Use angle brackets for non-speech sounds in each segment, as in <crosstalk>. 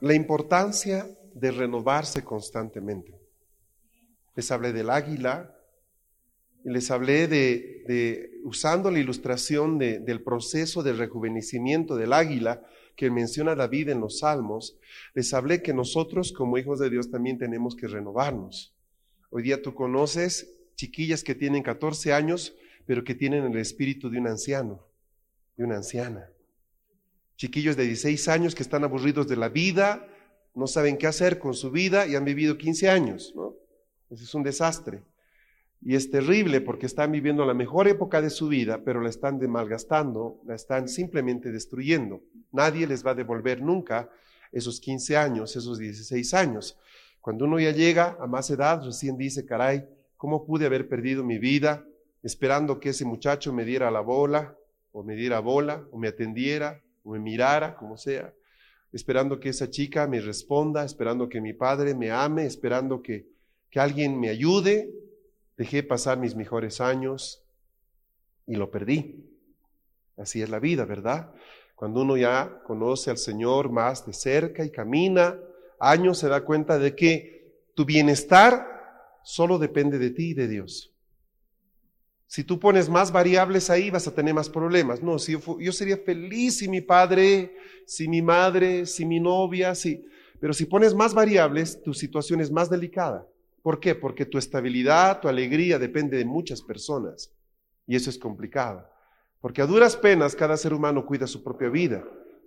La importancia de renovarse constantemente. Les hablé del águila y les hablé de, usando la ilustración del proceso de rejuvenecimiento del águila que menciona David en los Salmos, les hablé que nosotros como hijos de Dios también tenemos que renovarnos. Hoy día tú conoces chiquillas que tienen 14 años, pero que tienen el espíritu de un anciano, de una anciana chiquillos de 16 años que están aburridos de la vida, no saben qué hacer con su vida y han vivido 15 años, ¿no? Ese es un desastre. Y es terrible porque están viviendo la mejor época de su vida, pero la están malgastando, la están simplemente destruyendo. Nadie les va a devolver nunca esos 15 años, esos 16 años. Cuando uno ya llega a más edad, recién dice, caray, ¿cómo pude haber perdido mi vida esperando que ese muchacho me diera la bola, o me diera bola, o me atendiera, me mirara, como sea, esperando que esa chica me responda, esperando que mi padre me ame, esperando que, que alguien me ayude. Dejé pasar mis mejores años y lo perdí. Así es la vida, ¿verdad? Cuando uno ya conoce al Señor más de cerca y camina años, se da cuenta de que tu bienestar solo depende de ti y de Dios. Si tú pones más variables ahí, vas a tener más problemas. No, si yo, sería feliz si mi padre, si mi madre, si mi novia, si... Pero si pones más variables, tu situación es más delicada. ¿Por qué? Porque tu estabilidad, tu alegría depende de muchas personas. Y eso es complicado. Porque a duras penas cada ser humano cuida su propia vida.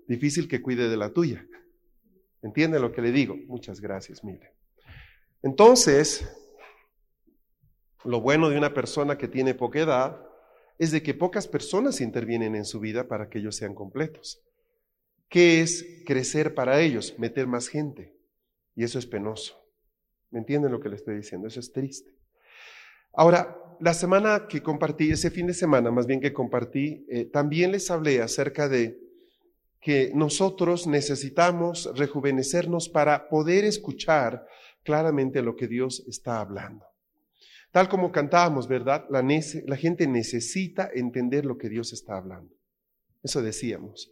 Difícil que cuide de la tuya. ¿Entiende lo que le digo? Muchas gracias, mire. Entonces, lo bueno de una persona que tiene poca edad es de que pocas personas intervienen en su vida para que ellos sean completos. ¿Qué es crecer para ellos? Meter más gente. Y eso es penoso. ¿Me entienden lo que le estoy diciendo? Eso es triste. Ahora, la semana que compartí, ese fin de semana más bien que compartí, eh, también les hablé acerca de que nosotros necesitamos rejuvenecernos para poder escuchar claramente lo que Dios está hablando. Tal como cantábamos, ¿verdad? La, gente necesita entender lo que Dios está hablando. Eso decíamos.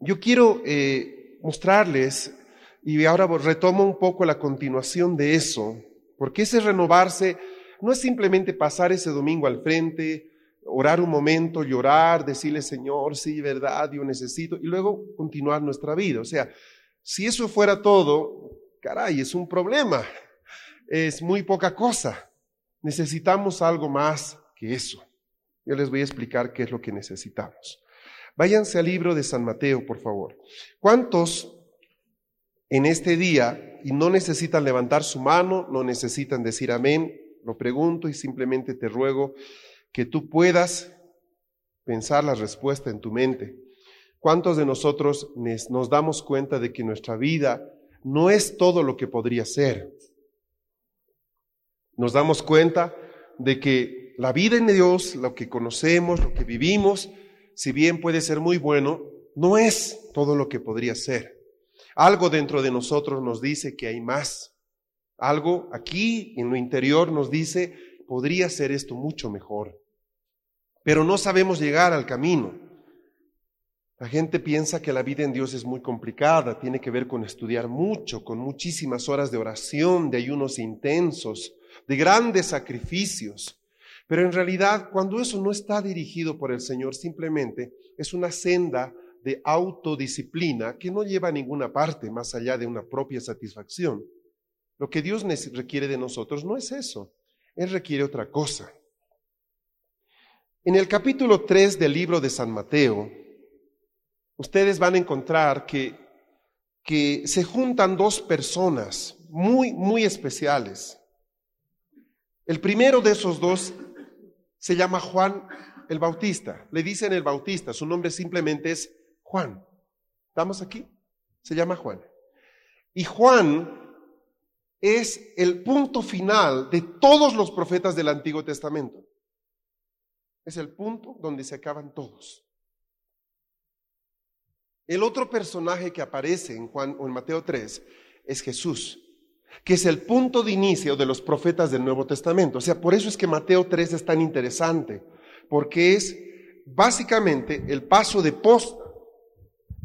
Yo quiero eh, mostrarles, y ahora retomo un poco la continuación de eso, porque ese renovarse no es simplemente pasar ese domingo al frente, orar un momento, llorar, decirle, Señor, sí, verdad, yo necesito, y luego continuar nuestra vida. O sea, si eso fuera todo, caray, es un problema es muy poca cosa. Necesitamos algo más que eso. Yo les voy a explicar qué es lo que necesitamos. Váyanse al libro de San Mateo, por favor. ¿Cuántos en este día y no necesitan levantar su mano, no necesitan decir amén? Lo pregunto y simplemente te ruego que tú puedas pensar la respuesta en tu mente. ¿Cuántos de nosotros nos damos cuenta de que nuestra vida no es todo lo que podría ser? Nos damos cuenta de que la vida en Dios, lo que conocemos, lo que vivimos, si bien puede ser muy bueno, no es todo lo que podría ser. Algo dentro de nosotros nos dice que hay más. Algo aquí en lo interior nos dice, podría ser esto mucho mejor. Pero no sabemos llegar al camino. La gente piensa que la vida en Dios es muy complicada, tiene que ver con estudiar mucho, con muchísimas horas de oración, de ayunos intensos, de grandes sacrificios. Pero en realidad, cuando eso no está dirigido por el Señor, simplemente es una senda de autodisciplina que no lleva a ninguna parte más allá de una propia satisfacción. Lo que Dios requiere de nosotros no es eso, Él requiere otra cosa. En el capítulo 3 del libro de San Mateo, ustedes van a encontrar que, que se juntan dos personas muy, muy especiales. El primero de esos dos se llama Juan el Bautista, le dicen el Bautista, su nombre simplemente es Juan. ¿Estamos aquí? Se llama Juan. Y Juan es el punto final de todos los profetas del Antiguo Testamento. Es el punto donde se acaban todos. El otro personaje que aparece en Juan o en Mateo 3 es Jesús, que es el punto de inicio de los profetas del Nuevo Testamento. O sea, por eso es que Mateo 3 es tan interesante, porque es básicamente el paso de post,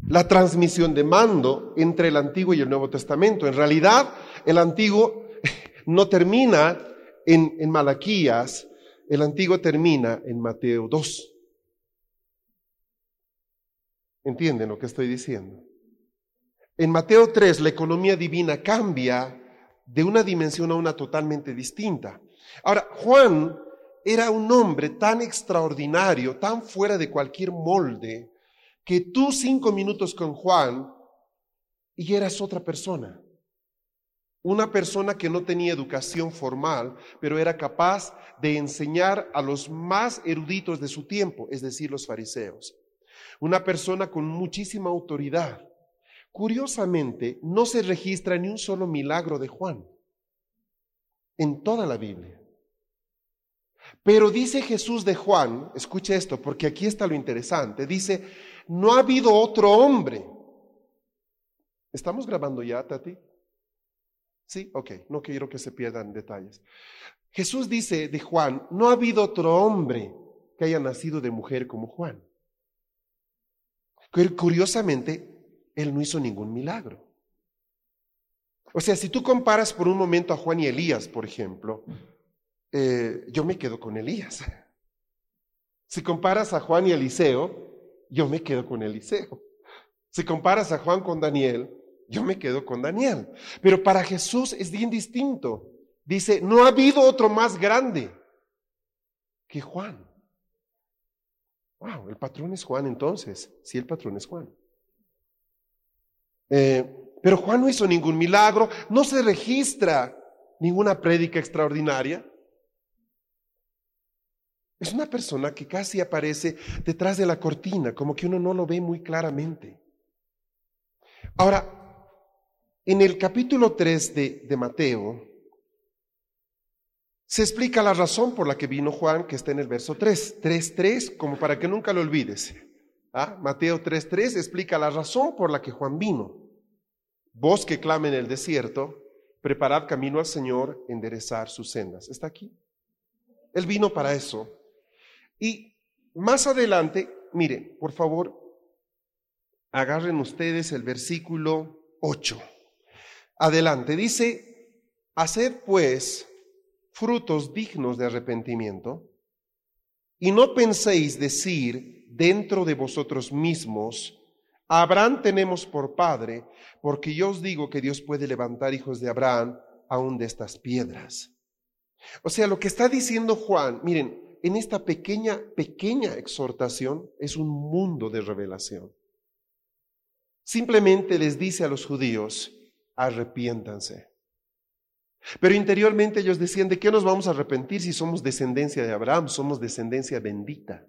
la transmisión de mando entre el Antiguo y el Nuevo Testamento. En realidad, el Antiguo <laughs> no termina en, en Malaquías, el Antiguo termina en Mateo 2. ¿Entienden lo que estoy diciendo? En Mateo 3 la economía divina cambia de una dimensión a una totalmente distinta. Ahora, Juan era un hombre tan extraordinario, tan fuera de cualquier molde, que tú cinco minutos con Juan y eras otra persona. Una persona que no tenía educación formal, pero era capaz de enseñar a los más eruditos de su tiempo, es decir, los fariseos una persona con muchísima autoridad. Curiosamente, no se registra ni un solo milagro de Juan en toda la Biblia. Pero dice Jesús de Juan, escuche esto, porque aquí está lo interesante, dice, no ha habido otro hombre. ¿Estamos grabando ya, Tati? Sí, ok, no quiero que se pierdan detalles. Jesús dice de Juan, no ha habido otro hombre que haya nacido de mujer como Juan. Curiosamente, él no hizo ningún milagro. O sea, si tú comparas por un momento a Juan y Elías, por ejemplo, eh, yo me quedo con Elías. Si comparas a Juan y Eliseo, yo me quedo con Eliseo. Si comparas a Juan con Daniel, yo me quedo con Daniel. Pero para Jesús es bien distinto. Dice, no ha habido otro más grande que Juan. Wow, el patrón es Juan entonces. Sí, el patrón es Juan. Eh, pero Juan no hizo ningún milagro, no se registra ninguna prédica extraordinaria. Es una persona que casi aparece detrás de la cortina, como que uno no lo ve muy claramente. Ahora, en el capítulo 3 de, de Mateo, se explica la razón por la que vino Juan, que está en el verso 3, 3.3, como para que nunca lo olvides. ¿Ah? Mateo 3.3 explica la razón por la que Juan vino. Vos que clame en el desierto, preparad camino al Señor, enderezar sus sendas. ¿Está aquí? Él vino para eso. Y más adelante, mire, por favor, agarren ustedes el versículo 8. Adelante, dice, haced pues frutos dignos de arrepentimiento, y no penséis decir dentro de vosotros mismos, Abraham tenemos por padre, porque yo os digo que Dios puede levantar hijos de Abraham aún de estas piedras. O sea, lo que está diciendo Juan, miren, en esta pequeña, pequeña exhortación es un mundo de revelación. Simplemente les dice a los judíos, arrepiéntanse. Pero interiormente ellos decían, ¿de qué nos vamos a arrepentir si somos descendencia de Abraham? Somos descendencia bendita.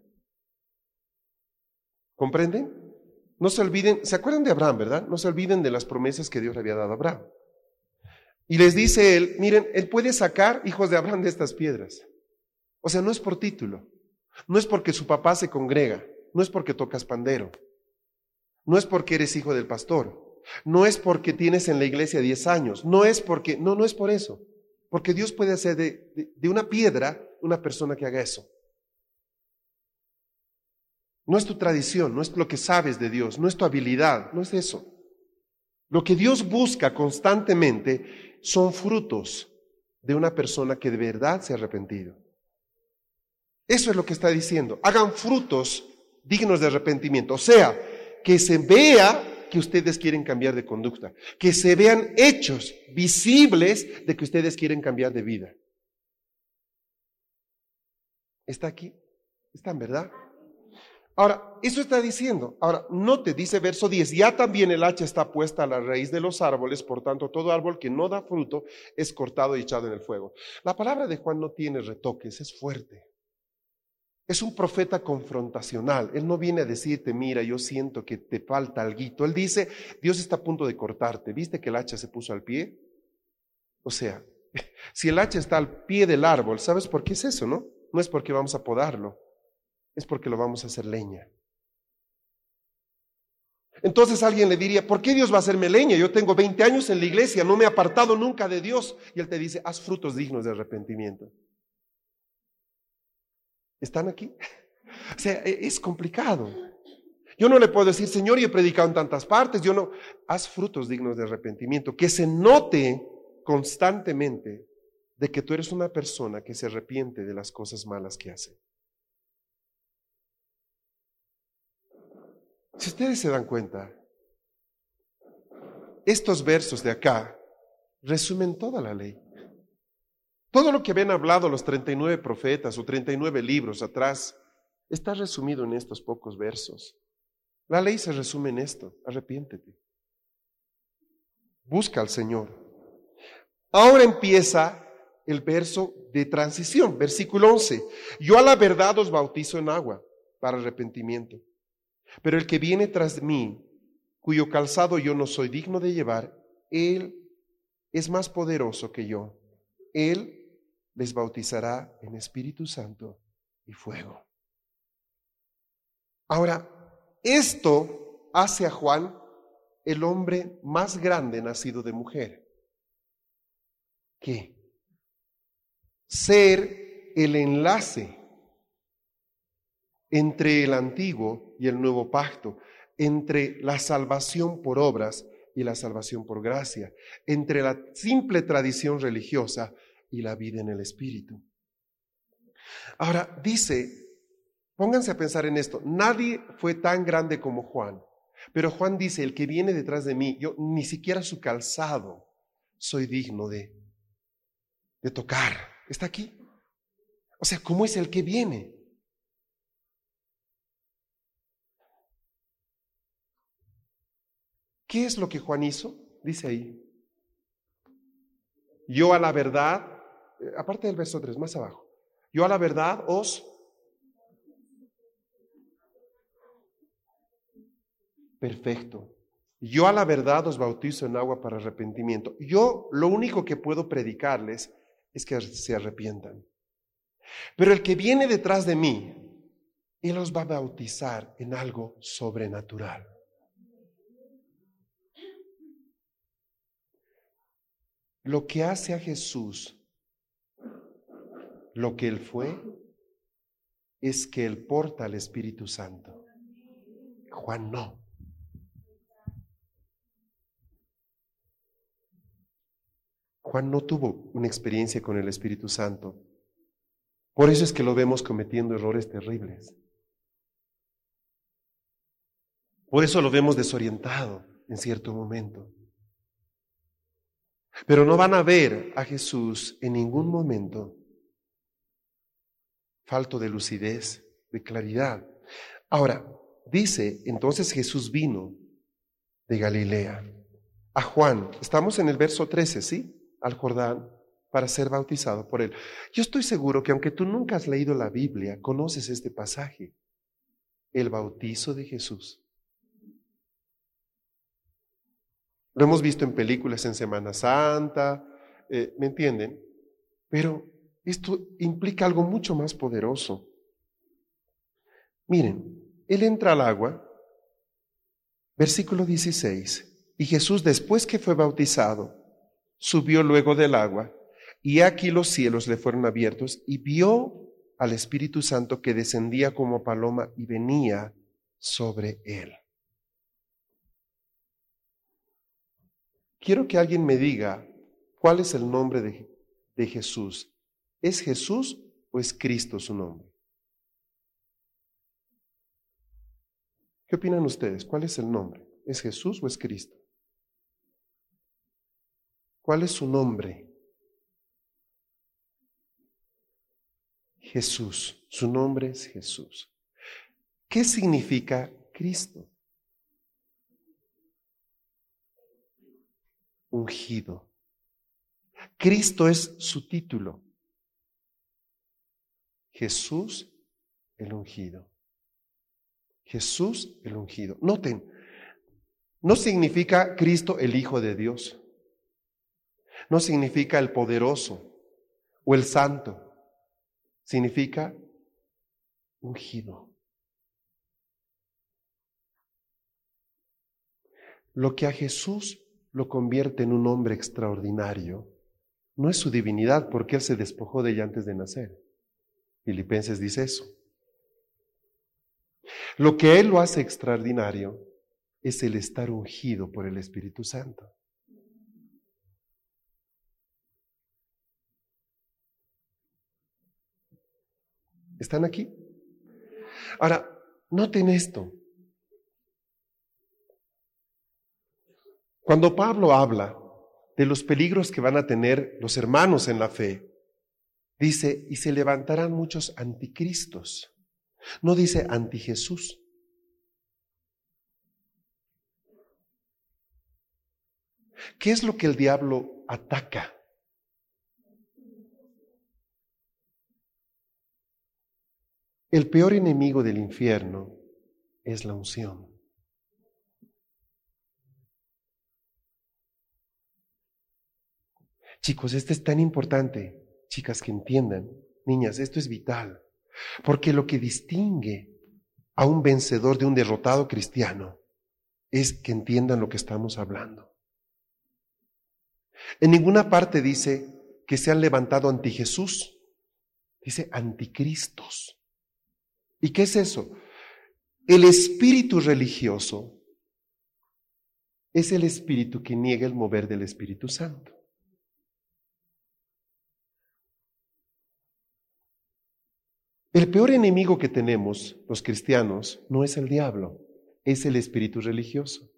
¿Comprenden? No se olviden, ¿se acuerdan de Abraham, verdad? No se olviden de las promesas que Dios le había dado a Abraham. Y les dice él, miren, él puede sacar hijos de Abraham de estas piedras. O sea, no es por título, no es porque su papá se congrega, no es porque tocas pandero, no es porque eres hijo del pastor, no es porque tienes en la iglesia 10 años, no es porque, no, no es por eso. Porque Dios puede hacer de, de, una piedra una persona que haga eso. No es tu tradición, no es lo que sabes de Dios, no es tu habilidad, no es eso. Lo que Dios busca constantemente son frutos de una persona que de verdad se ha arrepentido. Eso es lo que está diciendo. Hagan frutos dignos de arrepentimiento. O sea, que se vea que ustedes quieren cambiar de conducta, que se vean hechos visibles de que ustedes quieren cambiar de vida. ¿Está aquí? ¿Están, verdad? Ahora, eso está diciendo. Ahora, no te dice verso 10, ya también el hacha está puesta a la raíz de los árboles, por tanto, todo árbol que no da fruto es cortado y echado en el fuego. La palabra de Juan no tiene retoques, es fuerte. Es un profeta confrontacional. Él no viene a decirte, mira, yo siento que te falta algo. Él dice, Dios está a punto de cortarte. ¿Viste que el hacha se puso al pie? O sea, <laughs> si el hacha está al pie del árbol, ¿sabes por qué es eso, no? No es porque vamos a podarlo, es porque lo vamos a hacer leña. Entonces alguien le diría, ¿por qué Dios va a hacerme leña? Yo tengo 20 años en la iglesia, no me he apartado nunca de Dios. Y Él te dice, haz frutos dignos de arrepentimiento. ¿Están aquí? O sea, e, es complicado. Yo no le puedo decir, Señor, yo he predicado en tantas partes, yo no. Haz frutos dignos de arrepentimiento, que se note constantemente de que tú eres una persona que se arrepiente de las cosas malas que hace. Si ustedes se dan cuenta, estos versos de acá resumen toda la ley. Todo lo que habían hablado los 39 profetas o 39 libros atrás está resumido en estos pocos versos. La ley se resume en esto, arrepiéntete. Busca al Señor. Ahora empieza el verso de transición, versículo 11. Yo a la verdad os bautizo en agua para arrepentimiento, pero el que viene tras mí, cuyo calzado yo no soy digno de llevar, él es más poderoso que yo. Él les bautizará en Espíritu Santo y fuego. Ahora, esto hace a Juan el hombre más grande nacido de mujer. ¿Qué? Ser el enlace entre el antiguo y el nuevo pacto, entre la salvación por obras y la salvación por gracia, entre la simple tradición religiosa y la vida en el Espíritu. Ahora, dice, pónganse a pensar en esto, nadie fue tan grande como Juan, pero Juan dice, el que viene detrás de mí, yo ni siquiera su calzado soy digno de, de tocar. ¿Está aquí? O sea, ¿cómo es el que viene? ¿Qué es lo que Juan hizo? Dice ahí. Yo a la verdad eh, aparte del verso 3, más abajo. Yo a la verdad os... Perfecto. Yo a la verdad os bautizo en agua para arrepentimiento. Yo lo único que puedo predicarles es que se arrepientan. Pero el que viene detrás de mí, Él os va a bautizar en algo sobrenatural. Lo que hace a Jesús lo que Él fue es que Él porta al Espíritu Santo. Juan no. Juan no tuvo una experiencia con el Espíritu Santo. Por eso es que lo vemos cometiendo errores terribles. Por eso lo vemos desorientado en cierto momento. Pero no van a ver a Jesús en ningún momento falto de lucidez, de claridad. Ahora, dice, entonces Jesús vino de Galilea a Juan. Estamos en el verso 13, ¿sí? Al Jordán para ser bautizado por él. Yo estoy seguro que aunque tú nunca has leído la Biblia, conoces este pasaje, el bautizo de Jesús. Lo hemos visto en películas en Semana Santa, eh, ¿me entienden? Pero esto implica algo mucho más poderoso. Miren, él entra al agua, versículo 16, y Jesús después que fue bautizado, subió luego del agua, y aquí los cielos le fueron abiertos, y vio al Espíritu Santo que descendía como paloma y venía sobre él. Quiero que alguien me diga cuál es el nombre de, de Jesús ¿Es Jesús o es Cristo su nombre? ¿Qué opinan ustedes? ¿Cuál es el nombre? ¿Es Jesús o es Cristo? ¿Cuál es su nombre? Jesús. Su nombre es Jesús. ¿Qué significa Cristo? Ungido. Cristo es su título. Jesús el ungido. Jesús el ungido. Noten, no significa Cristo el Hijo de Dios. No significa el poderoso o el santo. Significa ungido. Lo que a Jesús lo convierte en un hombre extraordinario no es su divinidad porque Él se despojó de ella antes de nacer. Filipenses dice eso. Lo que Él lo hace extraordinario es el estar ungido por el Espíritu Santo. ¿Están aquí? Ahora, noten esto. Cuando Pablo habla de los peligros que van a tener los hermanos en la fe, dice, y se levantarán muchos anticristos. No dice anti Jesús. ¿Qué es lo que el diablo ataca? El peor enemigo del infierno es la unción. Chicos, esto es tan importante, chicas, que entiendan, niñas, esto es vital, porque lo que distingue a un vencedor de un derrotado cristiano es que entiendan lo que estamos hablando. En ninguna parte dice que se han levantado anti Jesús, dice anticristos. ¿Y qué es eso? El espíritu religioso es el espíritu que niega el mover del Espíritu Santo. El peor enemigo que tenemos los cristianos no es el diablo, es el espíritu religioso.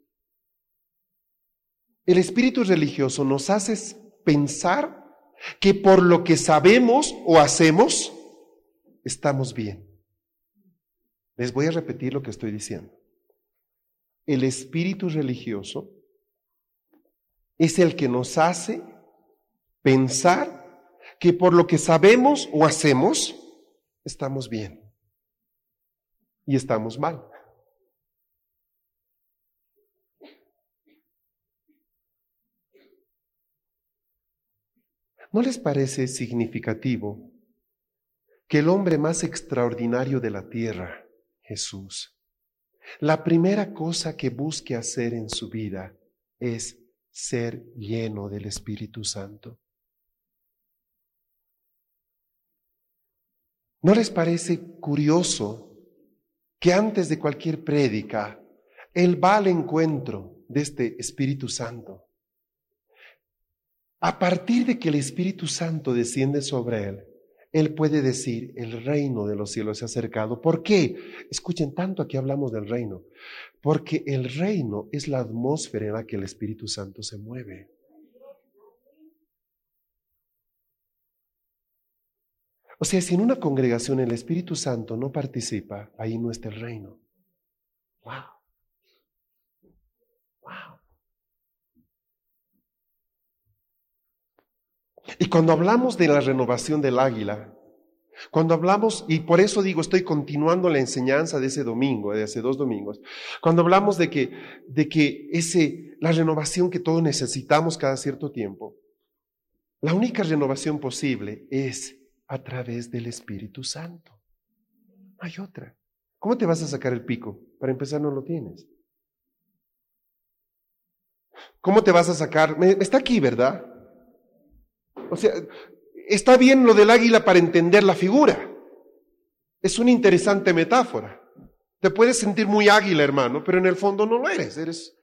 El espíritu religioso nos hace pensar que por lo que sabemos o hacemos, estamos bien. Les voy a repetir lo que estoy diciendo. El espíritu religioso es el que nos hace pensar que por lo que sabemos o hacemos, estamos bien y estamos mal. ¿No les parece significativo que el hombre más extraordinario de la tierra, Jesús. La primera cosa que busque hacer en su vida es ser lleno del Espíritu Santo. ¿No les parece curioso que antes de cualquier prédica, Él va al encuentro de este Espíritu Santo? A partir de que el Espíritu Santo desciende sobre Él, él puede decir, el reino de los cielos se ha acercado. ¿Por qué? Escuchen tanto aquí hablamos del reino. Porque el reino es la atmósfera en la que el Espíritu Santo se mueve. O sea, si en una congregación el Espíritu Santo no participa, ahí no está el reino. Wow. Wow. Y cuando hablamos de la renovación del águila, cuando hablamos, y por eso digo, estoy continuando la enseñanza de ese domingo, de hace dos domingos, cuando hablamos de que, de que ese, la renovación que todos necesitamos cada cierto tiempo, la única renovación posible es a través del Espíritu Santo. Hay otra. ¿Cómo te vas a sacar el pico? Para empezar, no lo tienes. ¿Cómo te vas a sacar? Está aquí, ¿verdad? O sea, está bien lo del águila para entender la figura. Es una interesante metáfora. Te puedes sentir muy águila, hermano, pero en el fondo no lo eres. Eres.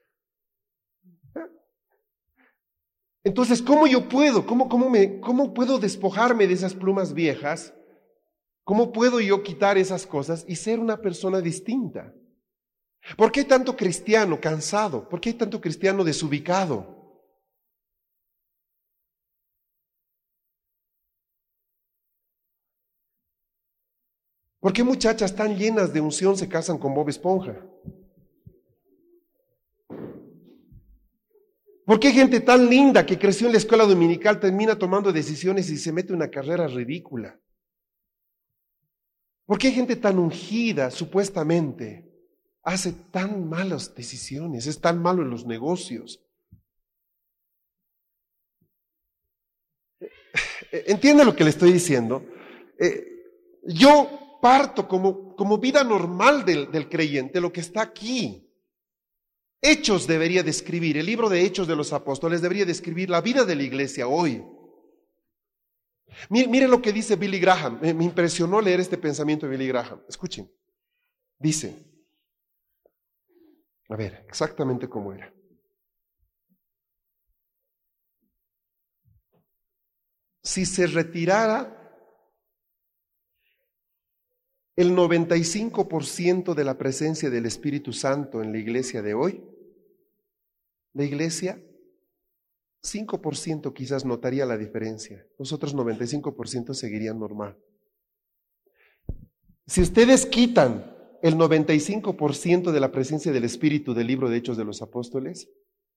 Entonces, ¿cómo yo puedo? ¿Cómo, cómo, me, ¿Cómo puedo despojarme de esas plumas viejas? ¿Cómo puedo yo quitar esas cosas y ser una persona distinta? ¿Por qué hay tanto cristiano cansado? ¿Por qué hay tanto cristiano desubicado? ¿Por qué muchachas tan llenas de unción se casan con Bob Esponja? ¿Por qué gente tan linda que creció en la escuela dominical termina tomando decisiones y se mete una carrera ridícula? ¿Por qué gente tan ungida, supuestamente, hace tan malas decisiones, es tan malo en los negocios? Eh, ¿Entiende lo que le estoy diciendo? Eh, yo parto como, como vida normal del, del creyente, lo que está aquí. Hechos debería describir, el libro de Hechos de los Apóstoles debería describir la vida de la iglesia hoy. Mire, lo que dice Billy Graham. Me, me impresionó leer este pensamiento de Billy Graham. Escuchen. Dice, a ver, exactamente cómo era. Si se retirara el 95% de la presencia del Espíritu Santo en la iglesia de hoy, la iglesia 5% quizás notaría la diferencia, los otros 95% seguirían normal. Si ustedes quitan el 95% de la presencia del Espíritu del libro de Hechos de los Apóstoles,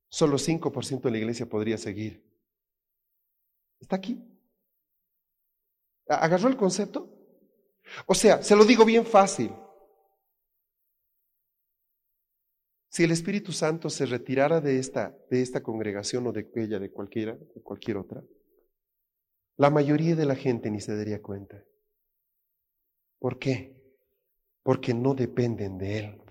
solo 5% de la iglesia podría seguir. ¿Está aquí? ¿Agarró el concepto? O sea, se lo digo bien fácil. Si el Espíritu Santo se retirara de esta, de esta congregación o de aquella, de cualquiera, de cualquier otra, la mayoría de la gente ni se daría cuenta. ¿Por qué? Porque no dependen de Él.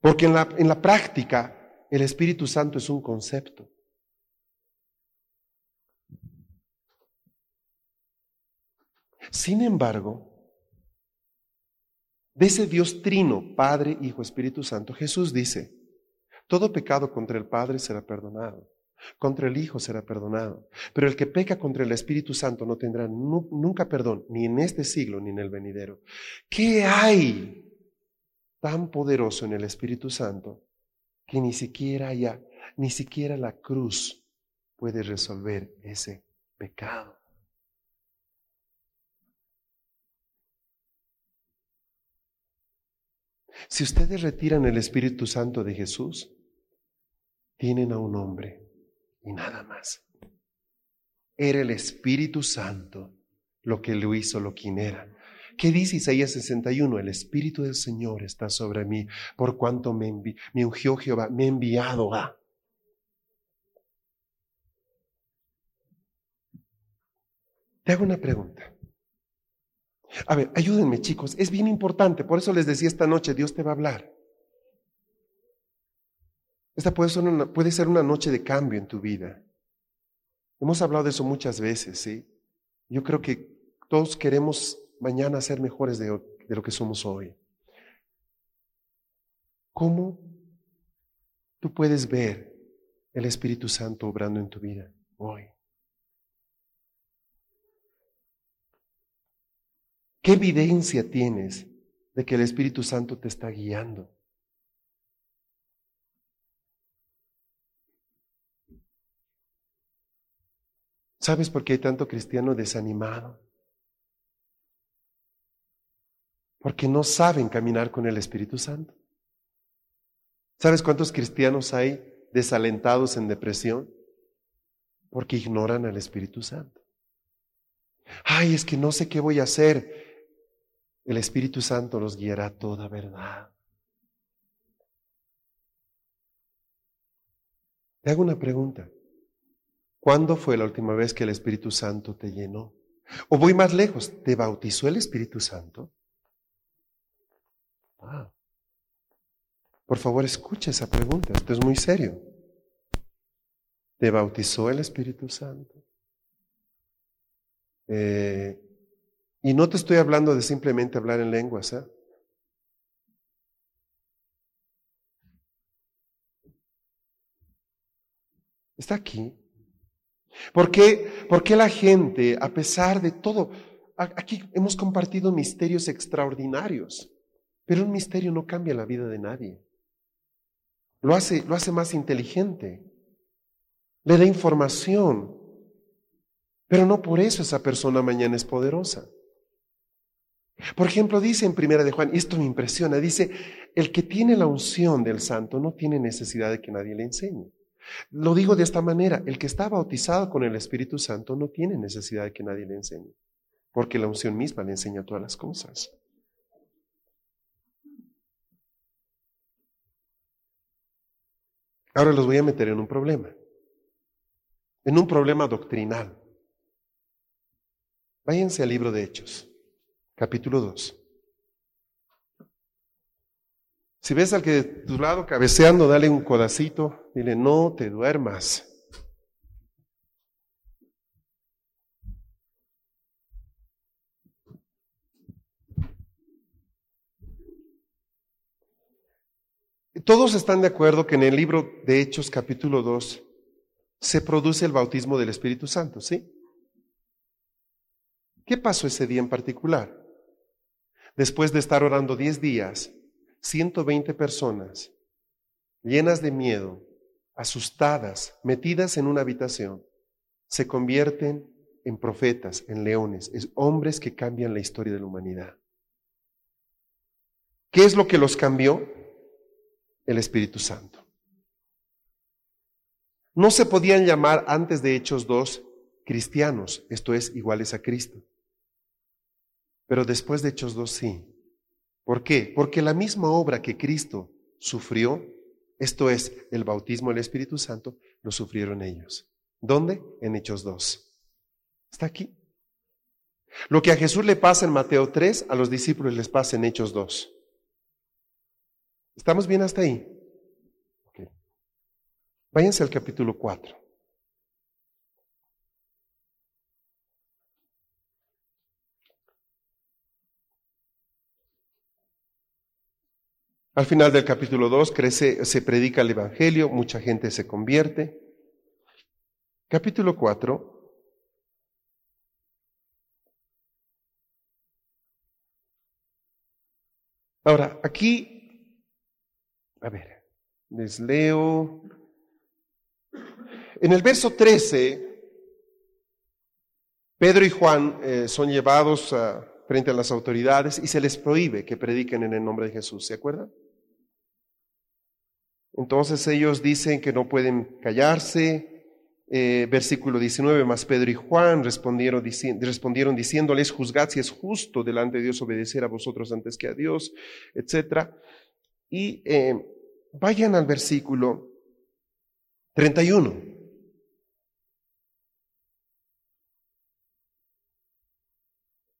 Porque en la, en la práctica el Espíritu Santo es un concepto. Sin embargo, de ese Dios trino, Padre, Hijo, Espíritu Santo, Jesús dice, todo pecado contra el Padre será perdonado, contra el Hijo será perdonado, pero el que peca contra el Espíritu Santo no tendrá nunca perdón, ni en este siglo ni en el venidero. ¿Qué hay tan poderoso en el Espíritu Santo que ni siquiera haya, ni siquiera la cruz puede resolver ese pecado? Si ustedes retiran el Espíritu Santo de Jesús, tienen a un hombre y nada más. Era el Espíritu Santo lo que lo hizo lo quien era. ¿Qué dice Isaías 61? El Espíritu del Señor está sobre mí, por cuanto me, me ungió Jehová, me ha enviado a. Te hago una pregunta. A ver, ayúdenme chicos, es bien importante, por eso les decía esta noche, Dios te va a hablar. Esta puede ser una, noche de cambio en tu vida. Hemos hablado de eso muchas veces, ¿sí? Yo creo que todos queremos mañana ser mejores de, de lo que somos hoy. ¿Cómo tú puedes ver el Espíritu Santo obrando en tu vida hoy? ¿Qué evidencia tienes de que el Espíritu Santo te está guiando? ¿Sabes por qué hay tanto cristiano desanimado? Porque no saben caminar con el Espíritu Santo. ¿Sabes cuántos cristianos hay desalentados en depresión? Porque ignoran al Espíritu Santo. Ay, es que no sé qué voy a hacer. El Espíritu Santo los guiará toda verdad. Te hago una pregunta. ¿Cuándo fue la última vez que el Espíritu Santo te llenó? O voy más lejos, ¿te bautizó el Espíritu Santo? Ah. Por favor, escucha esa pregunta, esto es muy serio. ¿Te bautizó el Espíritu Santo? Eh, y no te estoy hablando de simplemente hablar en lenguas. ¿eh? Está aquí. ¿Por qué, ¿Por qué la gente, a pesar de todo, aquí hemos compartido misterios extraordinarios, pero un misterio no cambia la vida de nadie. Lo hace, lo hace más inteligente, le da información, pero no por eso esa persona mañana es poderosa. Por ejemplo, dice en Primera de Juan, y esto me impresiona, dice, el que tiene la unción del santo no tiene necesidad de que nadie le enseñe. Lo digo de esta manera, el que está bautizado con el Espíritu Santo no tiene necesidad de que nadie le enseñe, porque la unción misma le enseña todas las cosas. Ahora los voy a meter en un problema, en un problema doctrinal. Váyanse al libro de Hechos, capítulo 2. Si ves al que de tu lado cabeceando, dale un codacito, dile, no te duermas. Todos están de acuerdo que en el libro de Hechos capítulo 2 se produce el bautismo del Espíritu Santo, ¿sí? ¿Qué pasó ese día en particular? Después de estar orando 10 días, 120 personas llenas de miedo, asustadas, metidas en una habitación, se convierten en profetas, en leones, es hombres que cambian la historia de la humanidad. ¿Qué es lo que los cambió? El Espíritu Santo. No se podían llamar antes de Hechos 2 cristianos, esto es, iguales a Cristo. Pero después de Hechos 2 sí. ¿Por qué? Porque la misma obra que Cristo sufrió, esto es el bautismo del Espíritu Santo, lo sufrieron ellos. ¿Dónde? En Hechos 2. Está aquí. Lo que a Jesús le pasa en Mateo 3, a los discípulos les pasa en Hechos 2. ¿Estamos bien hasta ahí? Váyanse al capítulo 4. Al final del capítulo 2 crece, se predica el Evangelio, mucha gente se convierte. Capítulo 4. Ahora, aquí, a ver, les leo. En el verso 13, Pedro y Juan eh, son llevados frente a las autoridades y se les prohíbe que prediquen en el nombre de Jesús, ¿se acuerdan? Entonces ellos dicen que no pueden callarse. Eh, versículo 19, más Pedro y Juan respondieron, respondieron diciéndoles, juzgad si es justo delante de Dios obedecer a vosotros antes que a Dios, etc. Y eh, vayan al versículo 31.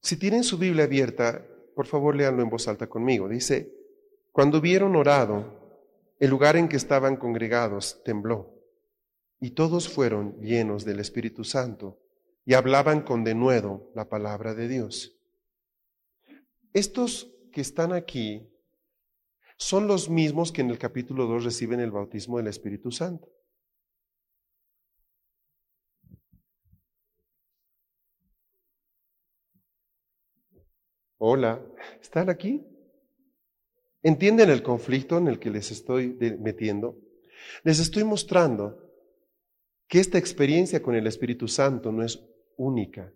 Si tienen su Biblia abierta, por favor léanlo en voz alta conmigo. Dice, cuando hubieron orado, el lugar en que estaban congregados tembló y todos fueron llenos del Espíritu Santo y hablaban con denuedo la palabra de Dios. Estos que están aquí son los mismos que en el capítulo 2 reciben el bautismo del Espíritu Santo. Hola, ¿están aquí? ¿Entienden el conflicto en el que les estoy metiendo? Les estoy mostrando que esta experiencia con el Espíritu Santo no es única.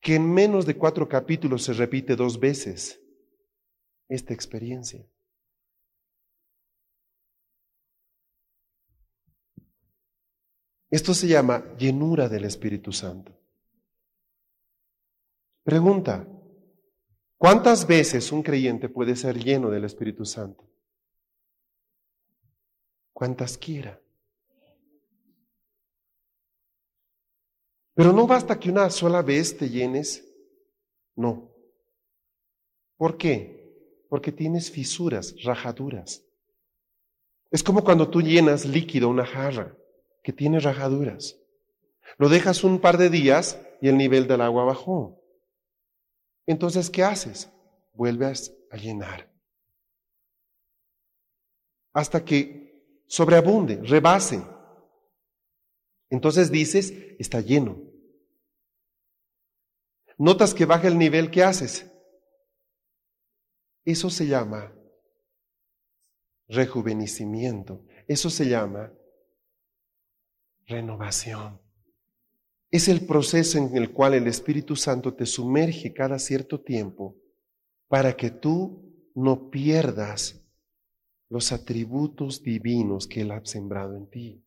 Que en menos de cuatro capítulos se repite dos veces esta experiencia. Esto se llama llenura del Espíritu Santo. Pregunta, ¿Cuántas veces un creyente puede ser lleno del Espíritu Santo? Cuantas quiera. Pero no basta que una sola vez te llenes. No. ¿Por qué? Porque tienes fisuras, rajaduras. Es como cuando tú llenas líquido una jarra que tiene rajaduras. Lo dejas un par de días y el nivel del agua bajó. Entonces, ¿qué haces? Vuelves a llenar. Hasta que sobreabunde, rebase. Entonces dices, está lleno. Notas que baja el nivel, ¿qué haces? Eso se llama rejuvenecimiento. Eso se llama renovación. Es el proceso en el cual el Espíritu Santo te sumerge cada cierto tiempo para que tú no pierdas los atributos divinos que Él ha sembrado en ti.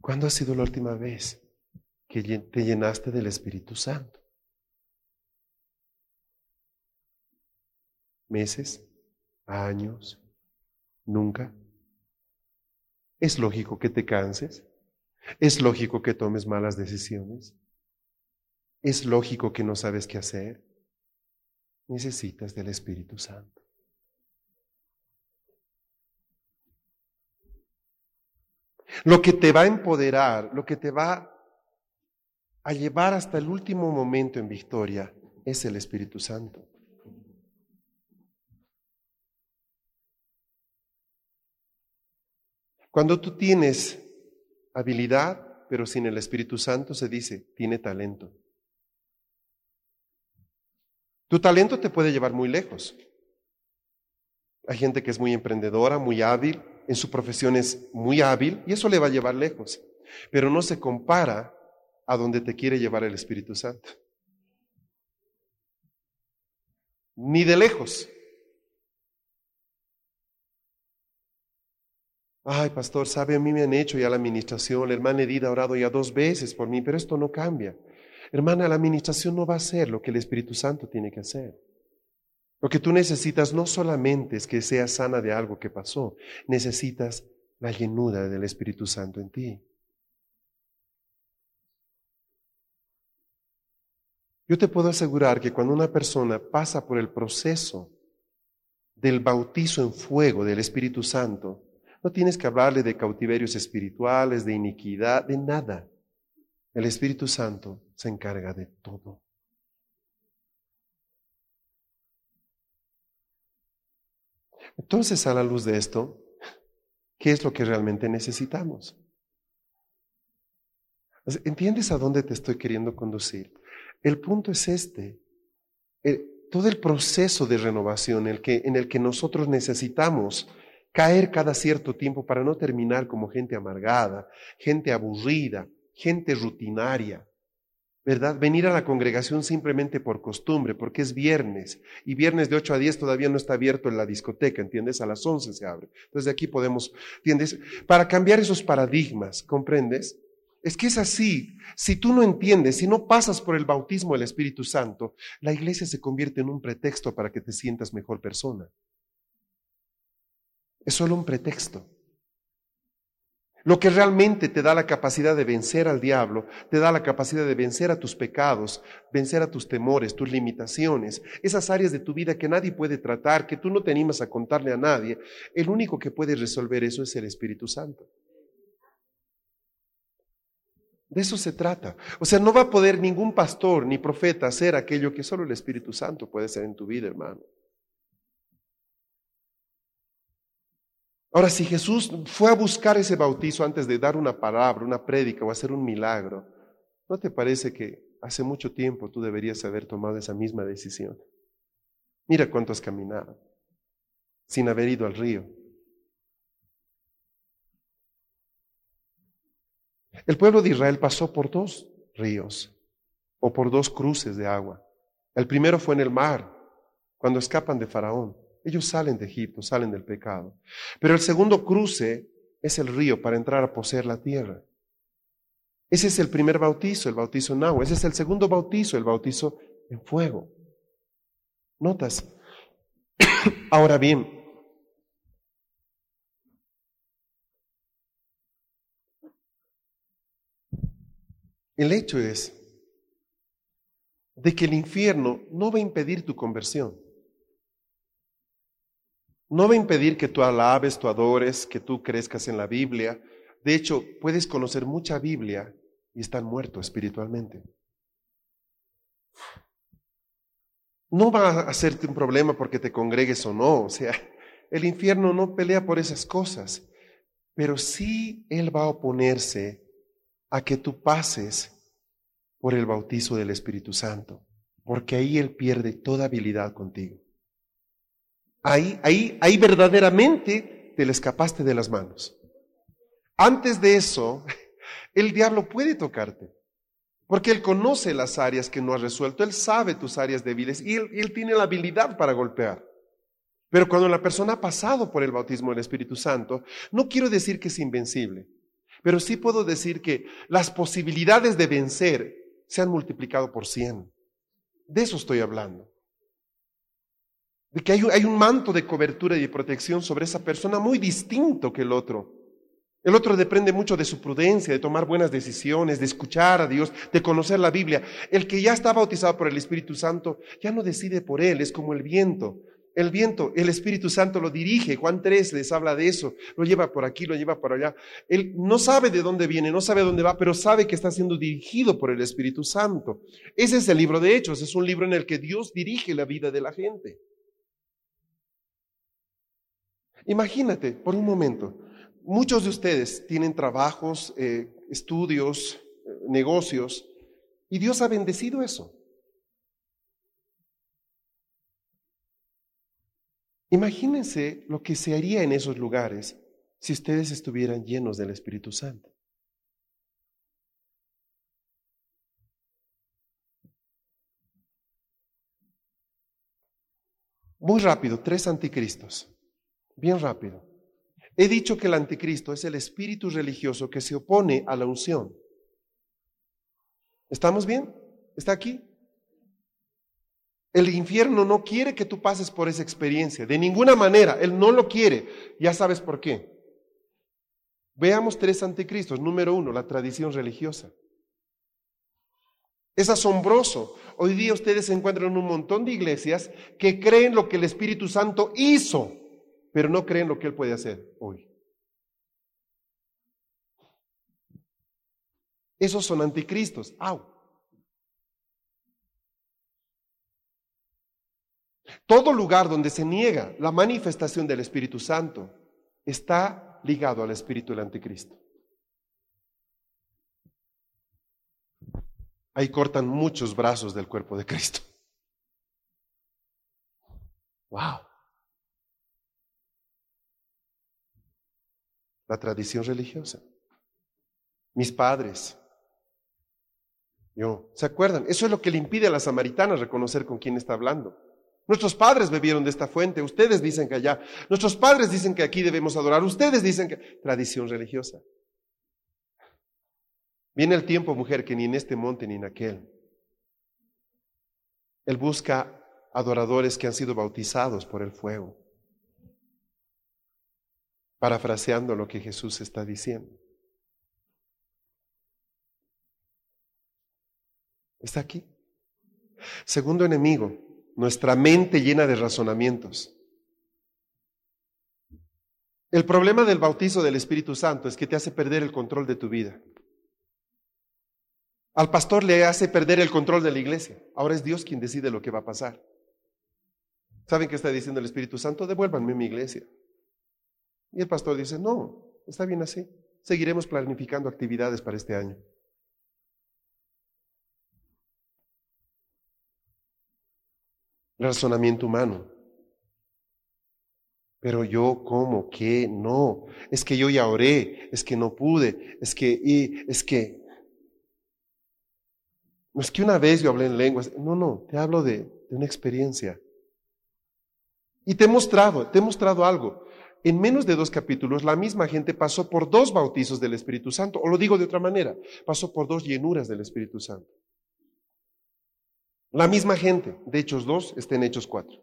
¿Cuándo ha sido la última vez que te llenaste del Espíritu Santo? ¿Meses? ¿Años? ¿Nunca? ¿Es lógico que te canses? ¿Es lógico que tomes malas decisiones? ¿Es lógico que no sabes qué hacer? Necesitas del Espíritu Santo. Lo que te va a empoderar, lo que te va a llevar hasta el último momento en victoria es el Espíritu Santo. Cuando tú tienes habilidad, pero sin el Espíritu Santo se dice, tiene talento. Tu talento te puede llevar muy lejos. Hay gente que es muy emprendedora, muy hábil, en su profesión es muy hábil y eso le va a llevar lejos, pero no se compara a donde te quiere llevar el Espíritu Santo. Ni de lejos. Ay, pastor, sabe, a mí me han hecho ya la administración, la hermana Edith ha orado ya dos veces por mí, pero esto no cambia. Hermana, la administración no va a ser lo que el Espíritu Santo tiene que hacer. Lo que tú necesitas no solamente es que seas sana de algo que pasó, necesitas la llenura del Espíritu Santo en ti. Yo te puedo asegurar que cuando una persona pasa por el proceso del bautizo en fuego del Espíritu Santo, no tienes que hablarle de cautiverios espirituales, de iniquidad, de nada. El Espíritu Santo se encarga de todo. Entonces, a la luz de esto, ¿qué es lo que realmente necesitamos? ¿Entiendes a dónde te estoy queriendo conducir? El punto es este. todo el proceso de renovación el que, en el que nosotros necesitamos caer cada cierto tiempo para no terminar como gente amargada, gente aburrida, gente rutinaria, ¿verdad? Venir a la congregación simplemente por costumbre, porque es viernes, y viernes de 8 a 10 todavía no está abierto en la discoteca, ¿entiendes? A las 11 se abre. Entonces de aquí podemos, ¿entiendes? Para cambiar esos paradigmas, ¿comprendes? Es que es así. Si tú no entiendes, si no pasas por el bautismo del Espíritu Santo, la iglesia se convierte en un pretexto para que te sientas mejor persona. Es solo un pretexto. Lo que realmente te da la capacidad de vencer al diablo, te da la capacidad de vencer a tus pecados, vencer a tus temores, tus limitaciones, esas áreas de tu vida que nadie puede tratar, que tú no te animas a contarle a nadie. El único que puede resolver eso es el Espíritu Santo. De eso se trata. O sea, no va a poder ningún pastor ni profeta hacer aquello que solo el Espíritu Santo puede hacer en tu vida, hermano. Ahora, si Jesús fue a buscar ese bautizo antes de dar una palabra, una prédica o hacer un milagro, ¿no te parece que hace mucho tiempo tú deberías haber tomado esa misma decisión? Mira cuánto has caminado sin haber ido al río. El pueblo de Israel pasó por dos ríos o por dos cruces de agua. El primero fue en el mar, cuando escapan de Faraón. Ellos salen de Egipto, salen del pecado. Pero el segundo cruce es el río para entrar a poseer la tierra. Ese es el primer bautizo, el bautizo en agua. Ese es el segundo bautizo, el bautizo en fuego. ¿Notas? <coughs> Ahora bien, el hecho es de que el infierno no va a impedir tu conversión. No va a impedir que tú alabes, tú adores, que tú crezcas en la Biblia. De hecho, puedes conocer mucha Biblia y estar muerto espiritualmente. No va a hacerte un problema porque te congregues o no. O sea, el infierno no pelea por esas cosas. Pero sí Él va a oponerse a que tú pases por el bautizo del Espíritu Santo. Porque ahí Él pierde toda habilidad contigo. Ahí, ahí, ahí verdaderamente te le escapaste de las manos. Antes de eso, <laughs> el diablo puede tocarte. Porque Él conoce las áreas que no has resuelto, Él sabe tus áreas débiles y él, tiene la habilidad para golpear. Pero cuando la persona ha pasado por el bautismo del Espíritu Santo, no quiero decir que es invencible, pero sí puedo decir que las posibilidades de vencer se han multiplicado por cien. De eso estoy hablando. De que hay, un manto de cobertura y de protección sobre esa persona muy distinto que el otro. El otro depende mucho de su prudencia, de tomar buenas decisiones, de escuchar a Dios, de conocer la Biblia. El que ya está bautizado por el Espíritu Santo ya no decide por él, es como el viento. El viento, el Espíritu Santo lo dirige. Juan 3 les habla de eso. Lo lleva por aquí, lo lleva por allá. Él no sabe de dónde viene, no sabe dónde va, pero sabe que está siendo dirigido por el Espíritu Santo. Ese es el libro de Hechos. Es un libro en el que Dios dirige la vida de la gente. Imagínate por un momento, Muchos de ustedes tienen trabajos, eh, estudios, eh, negocios, y Dios ha bendecido eso. Imagínense lo que se haría en esos lugares si ustedes estuvieran llenos del Espíritu Santo. Muy rápido, tres anticristos. Bien rápido. He dicho que el anticristo es el espíritu religioso que se opone a la unción. ¿Estamos bien? ¿Está aquí? El infierno no quiere que tú pases por esa experiencia, de ninguna manera, Él no lo quiere. Ya sabes por qué. Veamos tres anticristos. Número uno, la tradición religiosa. Es asombroso. Hoy día ustedes se encuentran en un montón de iglesias que creen lo que el Espíritu Santo hizo pero no creen lo que Él puede hacer hoy. Esos son anticristos. ¡Au! Todo lugar donde se niega la manifestación del Espíritu Santo está ligado al espíritu del anticristo. Ahí cortan muchos brazos del cuerpo de Cristo. ¡Wow! La tradición religiosa. Mis padres. Yo, ¿se acuerdan? Eso es lo que le impide a las samaritanas reconocer con quién está hablando. Nuestros padres bebieron de esta fuente, ustedes dicen que allá, nuestros padres dicen que aquí debemos adorar, ustedes dicen que... Tradición religiosa. Viene el tiempo, mujer, que ni en este monte ni en aquel. Él busca adoradores que han sido bautizados por el fuego parafraseando lo que Jesús está diciendo. Está aquí. Segundo enemigo, nuestra mente llena de razonamientos. El problema del bautizo del Espíritu Santo es que te hace perder el control de tu vida. Al pastor le hace perder el control de la iglesia. Ahora es Dios quien decide lo que va a pasar. ¿Saben qué está diciendo el Espíritu Santo? Devuélvanme mi iglesia. Y el pastor dice, no, está bien así. Seguiremos planificando actividades para este año. Razonamiento humano. Pero yo, ¿cómo? ¿Qué? No. Es que yo ya oré, es que no pude, es que, y, es que. No es que una vez yo hablé en lenguas. No, no, te hablo de, de una experiencia. Y te he mostrado, te he mostrado algo. En menos de dos capítulos, la misma gente pasó por dos bautizos del Espíritu Santo, o lo digo de otra manera, pasó por dos llenuras del Espíritu Santo. La misma gente, de Hechos 2 está en Hechos 4.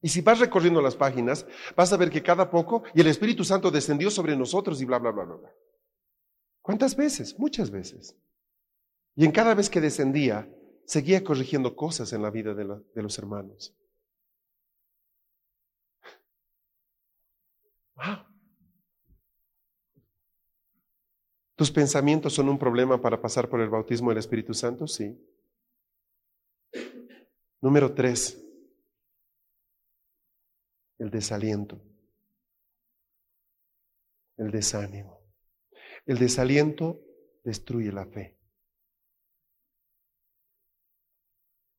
Y si vas recorriendo las páginas, vas a ver que cada poco, y el Espíritu Santo descendió sobre nosotros y bla, bla, bla, bla, bla. ¿Cuántas veces? Muchas veces. Y en cada vez que descendía, seguía corrigiendo cosas en la vida de, de los hermanos. ¿Tus pensamientos son un problema para pasar por el bautismo del Espíritu Santo? Sí. Número tres, el desaliento, el desánimo. El desaliento destruye la fe.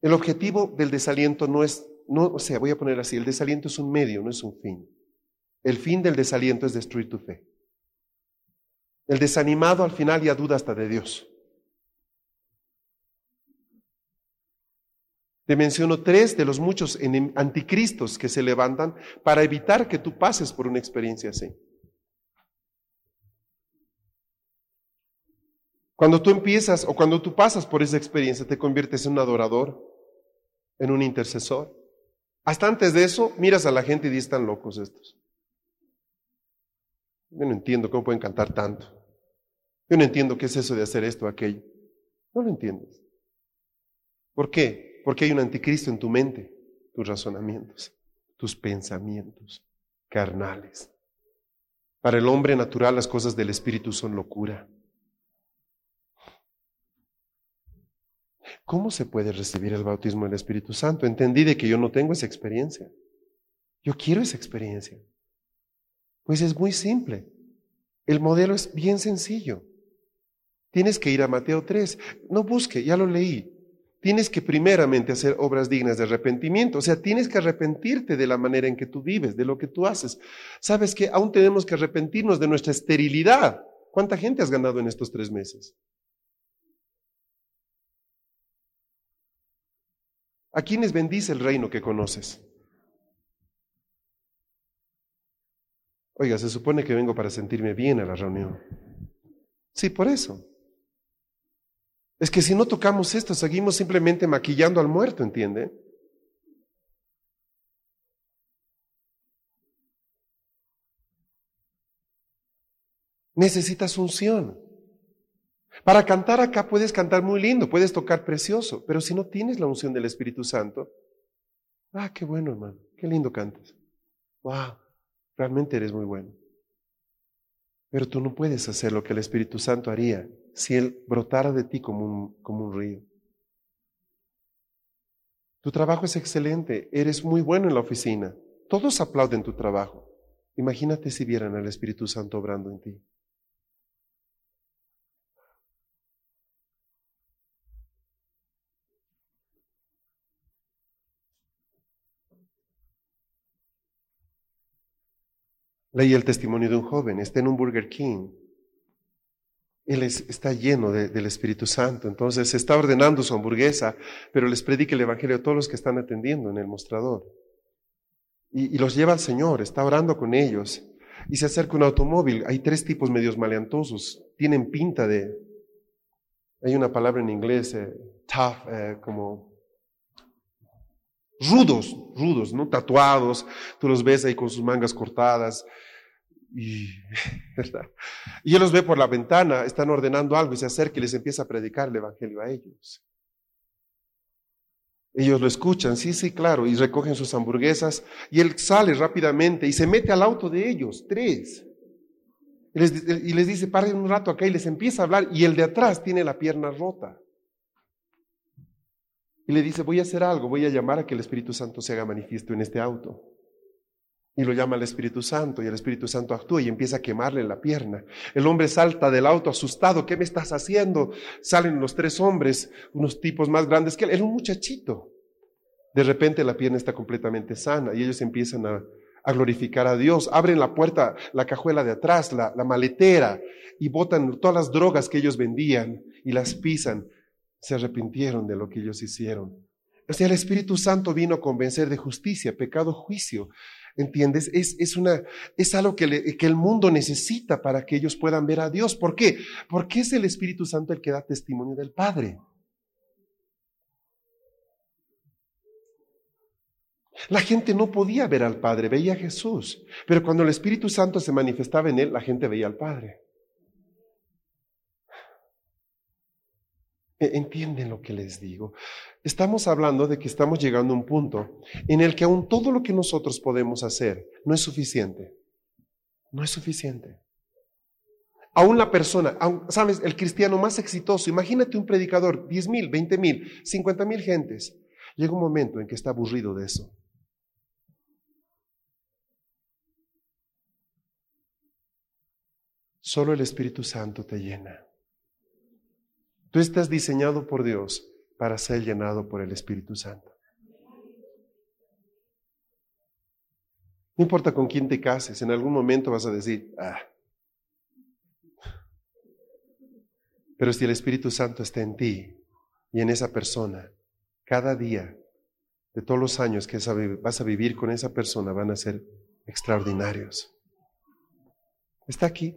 El objetivo del desaliento no es, no, o sea, voy a poner así, el desaliento es un medio, no es un fin. El fin del desaliento es destruir tu fe. El desanimado al final ya duda hasta de Dios. Te menciono tres de los muchos anticristos que se levantan para evitar que tú pases por una experiencia así. Cuando tú empiezas o cuando tú pasas por esa experiencia, te conviertes en un adorador, en un intercesor. Hasta antes de eso, miras a la gente y dices, están locos estos. Yo no entiendo cómo pueden cantar tanto. Yo no entiendo qué es eso de hacer esto o aquello. No lo entiendes. ¿Por qué? Porque hay un anticristo en tu mente, tus razonamientos, tus pensamientos carnales. Para el hombre natural las cosas del Espíritu son locura. ¿Cómo se puede recibir el bautismo del Espíritu Santo? Entendí de que yo no tengo esa experiencia. Yo quiero esa experiencia. Pues es muy simple. El modelo es bien sencillo. Tienes que ir a Mateo 3. No busque, ya lo leí. Tienes que primeramente hacer obras dignas de arrepentimiento. O sea, tienes que arrepentirte de la manera en que tú vives, de lo que tú haces. Sabes que aún tenemos que arrepentirnos de nuestra esterilidad. ¿Cuánta gente has ganado en estos tres meses? ¿A quiénes bendice el reino que conoces? Oiga, se supone que vengo para sentirme bien a la reunión. Sí, por eso. Es que si no tocamos esto, seguimos simplemente maquillando al muerto, ¿entiende? Necesitas unción. Para cantar acá puedes cantar muy lindo, puedes tocar precioso, pero si no tienes la unción del Espíritu Santo, ah, qué bueno, hermano, qué lindo cantas. Wow, realmente eres muy bueno. Pero tú no puedes hacer lo que el Espíritu Santo haría si Él brotara de ti como un, como un río. Tu trabajo es excelente, eres muy bueno en la oficina, todos aplauden tu trabajo. Imagínate si vieran al Espíritu Santo obrando en ti. Leí el testimonio de un joven, está en un Burger King. Él está lleno del Espíritu Santo, entonces está ordenando su hamburguesa, pero les predica el Evangelio a todos los que están atendiendo en el mostrador. Y, los lleva al Señor, está orando con ellos. Y se acerca un automóvil, hay tres tipos medios maleantosos, tienen pinta de, hay una palabra en inglés, eh, tough, eh, como rudos, rudos, ¿no? Tatuados, tú los ves ahí con sus mangas cortadas. <laughs> Y, él los ve por la ventana, están ordenando algo y se acerca y les empieza a predicar el Evangelio a ellos. Ellos lo escuchan, sí, sí, claro, y recogen sus hamburguesas y él sale rápidamente y se mete al auto de ellos, tres. Y les, y les dice, paren un rato acá y les empieza a hablar y el de atrás tiene la pierna rota. Y le dice, voy a hacer algo, voy a llamar a que el Espíritu Santo se haga manifiesto en este auto. Y lo llama al Espíritu Santo y el Espíritu Santo actúa y empieza a quemarle la pierna. El hombre salta del auto asustado, ¿qué me estás haciendo? Salen los tres hombres, unos tipos más grandes que él, era un muchachito. De repente la pierna está completamente sana y ellos empiezan a, glorificar a Dios. Abren la puerta, la cajuela de atrás, la, la maletera y botan todas las drogas que ellos vendían y las pisan se arrepintieron de lo que ellos hicieron. O sea, el Espíritu Santo vino a convencer de justicia, pecado, juicio. ¿Entiendes? Es, es, una, es algo que, que el mundo necesita para que ellos puedan ver a Dios. ¿Por qué? Porque es el Espíritu Santo el que da testimonio del Padre. La gente no podía ver al Padre, veía a Jesús. Pero cuando el Espíritu Santo se manifestaba en él, la gente veía al Padre. Entienden lo que les digo. Estamos hablando de que estamos llegando a un punto en el que aún todo lo que nosotros podemos hacer no es suficiente. No es suficiente. Aún la persona, sabes, el cristiano más exitoso, imagínate un predicador, 10 mil, 20 mil, 50 mil gentes. Llega un momento en que está aburrido de eso. Solo el Espíritu Santo te llena. Tú estás diseñado por Dios para ser llenado por el Espíritu Santo. No importa con quién te cases, en algún momento vas a decir, ah. Pero si el Espíritu Santo está en ti y en esa persona, cada día de todos los años que vas a vivir con esa persona van a ser extraordinarios. Está aquí.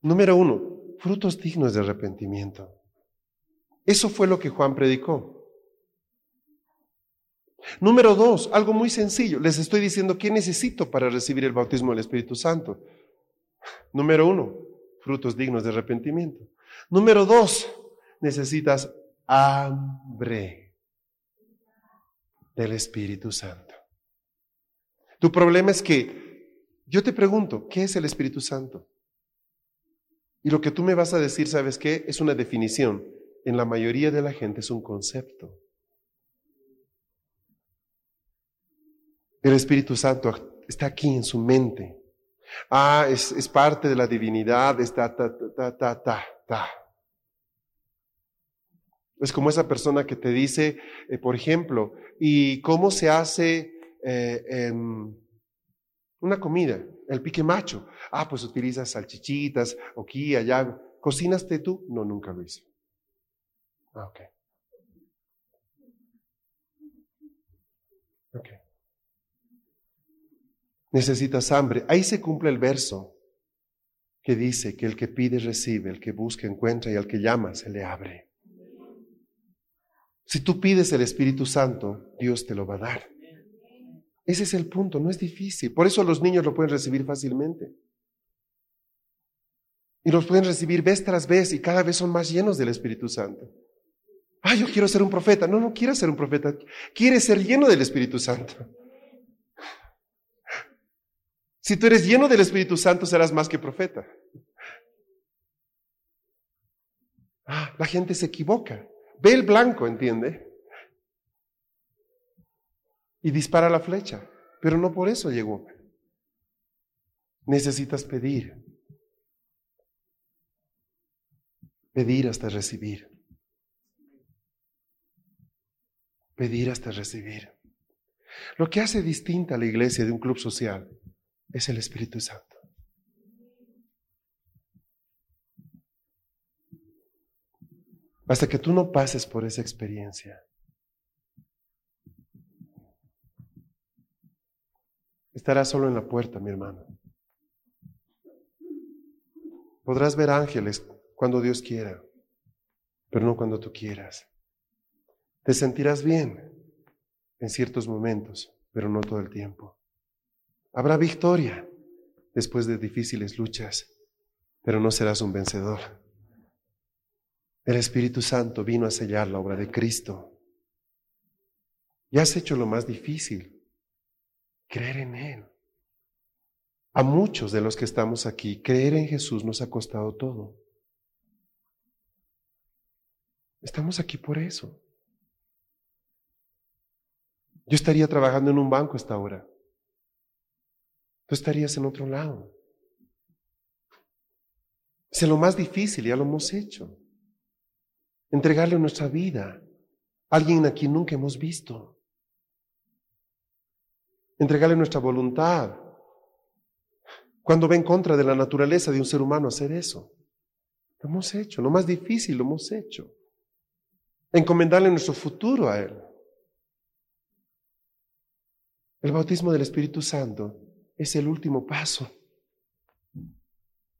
Número uno, frutos dignos de arrepentimiento. Eso fue lo que Juan predicó. Número dos, algo muy sencillo. Les estoy diciendo qué necesito para recibir el bautismo del Espíritu Santo. Número uno, frutos dignos de arrepentimiento. Número dos, necesitas hambre del Espíritu Santo. Tu problema es que yo te pregunto, ¿qué es el Espíritu Santo? Y lo que tú me vas a decir, ¿sabes qué? Es una definición. En la mayoría de la gente es un concepto. El Espíritu Santo está aquí en su mente. Ah, es, parte de la divinidad, está ta, ta, ta, ta, ta. Es como esa persona que te dice, eh, por ejemplo, ¿y cómo se hace eh, una comida? El pique macho. Ah, pues utilizas salchichitas, aquí, allá. ¿Cocinaste tú? No, nunca lo hice. Ah, ok. Ok. Necesitas hambre. Ahí se cumple el verso que dice que el que pide recibe, el que busca encuentra y al que llama se le abre. Si tú pides el Espíritu Santo, Dios te lo va a dar. Ese es el punto, no es difícil. Por eso los niños lo pueden recibir fácilmente. Y los pueden recibir vez tras vez y cada vez son más llenos del Espíritu Santo. Ah, yo quiero ser un profeta. No, no quieres ser un profeta. Quieres ser lleno del Espíritu Santo. Si tú eres lleno del Espíritu Santo, serás más que profeta. Ah, la gente se equivoca. Ve el blanco, ¿entiende? Y dispara la flecha. Pero no por eso llegó. Necesitas pedir. Pedir hasta recibir. Pedir hasta recibir. Lo que hace distinta a la iglesia de un club social es el Espíritu Santo. Hasta que tú no pases por esa experiencia. Estarás solo en la puerta, mi hermano. Podrás ver ángeles cuando Dios quiera, pero no cuando tú quieras. Te sentirás bien en ciertos momentos, pero no todo el tiempo. Habrá victoria después de difíciles luchas, pero no serás un vencedor. El Espíritu Santo vino a sellar la obra de Cristo. Y has hecho lo más difícil, creer en Él. A muchos de los que estamos aquí, creer en Jesús nos ha costado todo. Estamos aquí por eso. Yo estaría trabajando en un banco esta hora. Tú estarías en otro lado. Es lo más difícil, ya lo hemos hecho entregarle nuestra vida a alguien a quien nunca hemos visto. Entregarle nuestra voluntad. Cuando va en contra de la naturaleza de un ser humano hacer eso. Lo hemos hecho, lo más difícil lo hemos hecho. Encomendarle nuestro futuro a Él. El bautismo del Espíritu Santo es el último paso.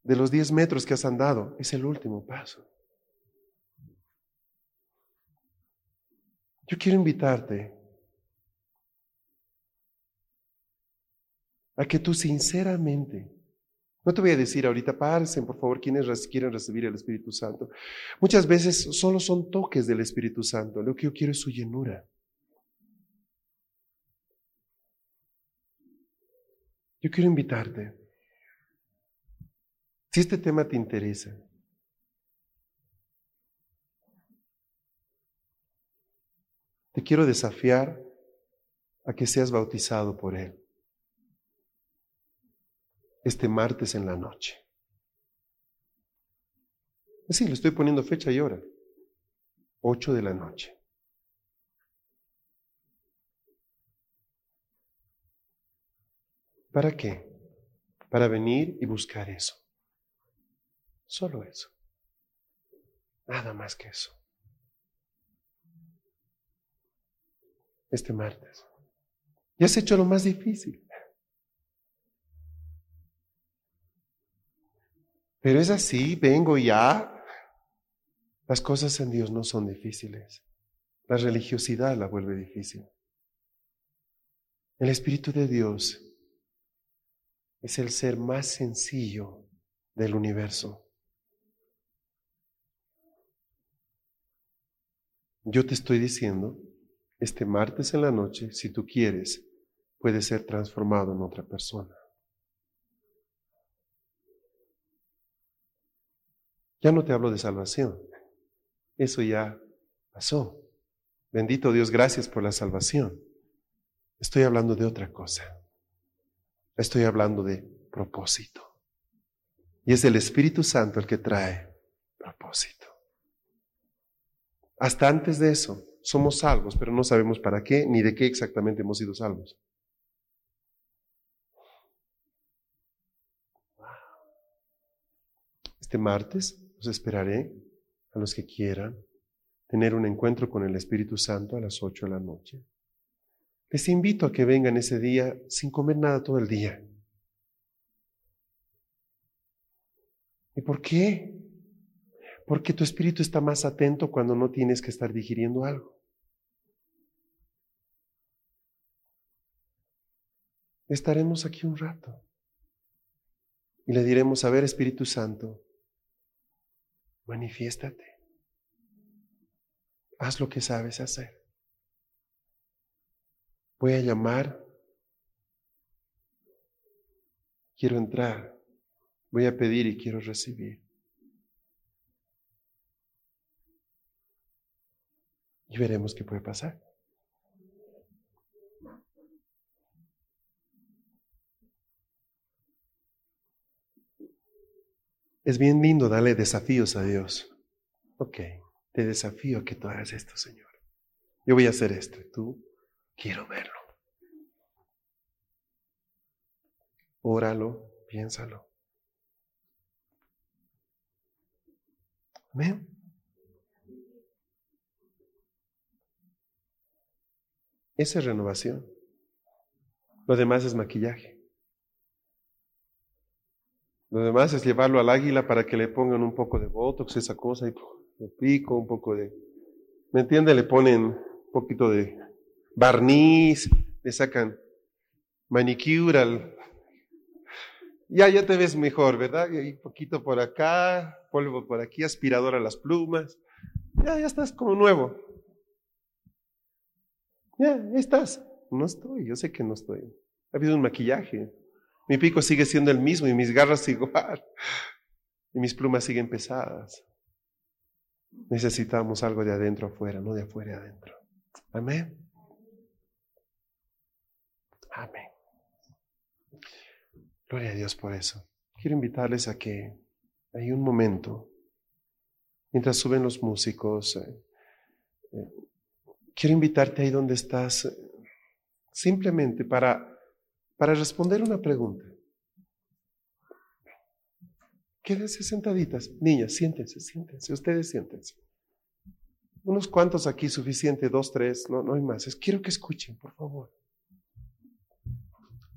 De los diez metros que has andado, es el último paso. Yo quiero invitarte a que tú sinceramente, no te voy a decir ahorita, párense por favor quienes quieren recibir el Espíritu Santo. Muchas veces solo son toques del Espíritu Santo, lo que yo quiero es su llenura. Yo quiero invitarte, si este tema te interesa, Te quiero desafiar a que seas bautizado por Él este martes en la noche. Sí, le estoy poniendo fecha y hora. Ocho de la noche. ¿Para qué? Para venir y buscar eso. Solo eso. Nada más que eso. este martes. Y has hecho lo más difícil. Pero es así, vengo ya. Las cosas en Dios no son difíciles. La religiosidad la vuelve difícil. El Espíritu de Dios es el ser más sencillo del universo. Yo te estoy diciendo, este martes en la noche, si tú quieres, puedes ser transformado en otra persona. Ya no te hablo de salvación. Eso ya pasó. Bendito Dios, gracias por la salvación. Estoy hablando de otra cosa. Estoy hablando de propósito. Y es el Espíritu Santo el que trae propósito. Hasta antes de eso, somos salvos, pero no sabemos para qué ni de qué exactamente hemos sido salvos. Este martes los esperaré a los que quieran tener un encuentro con el Espíritu Santo a las 8 de la noche. Les invito a que vengan ese día sin comer nada todo el día. ¿Y por qué? Porque tu espíritu está más atento cuando no tienes que estar digiriendo algo. Estaremos aquí un rato y le diremos, a ver Espíritu Santo, manifiéstate. Haz lo que sabes hacer. Voy a llamar. Quiero entrar. Voy a pedir y quiero recibir. Y veremos qué puede pasar. Es bien lindo darle desafíos a Dios. Ok, te desafío a que tú hagas esto, Señor. Yo voy a hacer esto. Tú quiero verlo. Óralo, piénsalo. Amén. Esa es renovación. Lo demás es maquillaje. Lo demás es llevarlo al águila para que le pongan un poco de botox, esa cosa, y le pico, un poco de... ¿Me entiende? Le ponen un poquito de barniz, le sacan manicure al... Ya, ya te ves mejor, ¿verdad? Y poquito por acá, polvo por aquí, aspirador a las plumas. Ya, ya estás como nuevo. Ya, estás. No estoy, yo sé que no estoy. Ha habido un maquillaje. Mi pico sigue siendo el mismo y mis garras <laughs> igual. Y mis plumas siguen pesadas. Necesitamos algo de adentro afuera, no de afuera adentro. Amén. Amén. Gloria a Dios por eso. Quiero invitarles a que hay un momento, mientras suben los músicos, eh, eh, quiero invitarte ahí donde estás, eh, simplemente para para responder una pregunta. Quédense sentaditas. Niñas, siéntense, siéntense. Ustedes siéntense. Unos cuantos aquí, suficiente, dos, tres, no, no hay más. quiero que escuchen, por favor.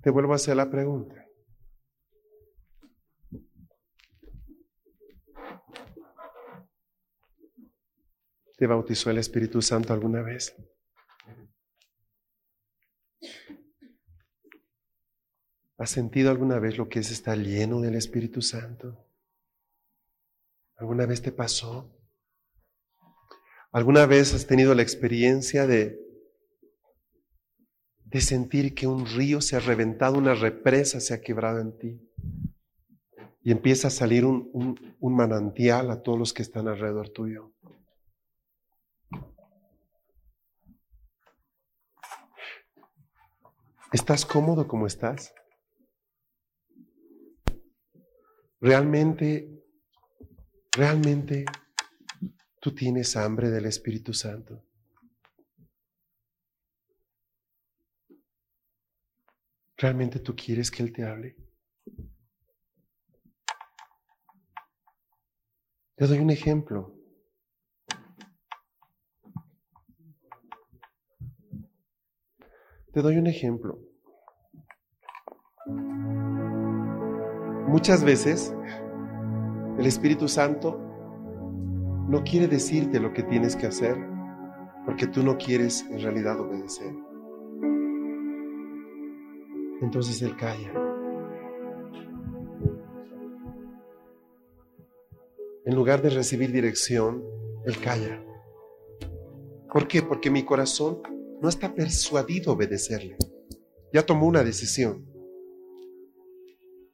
Te vuelvo a hacer la pregunta. ¿Te bautizó el Espíritu Santo alguna vez? ¿Has sentido alguna vez lo que es estar lleno del Espíritu Santo? ¿Alguna vez te pasó? ¿Alguna vez has tenido la experiencia de, de sentir que un río se ha reventado, una represa se ha quebrado en ti? Y empieza a salir un, un manantial a todos los que están alrededor tuyo. ¿Estás cómodo como estás? Realmente, realmente tú tienes hambre del Espíritu Santo. ¿Realmente tú quieres que Él te hable? Te doy un ejemplo. Te doy un ejemplo. Muchas veces el Espíritu Santo no quiere decirte lo que tienes que hacer porque tú no quieres en realidad obedecer. Entonces Él calla. En lugar de recibir dirección, Él calla. ¿Por qué? Porque mi corazón no está persuadido a obedecerle. Ya tomó una decisión.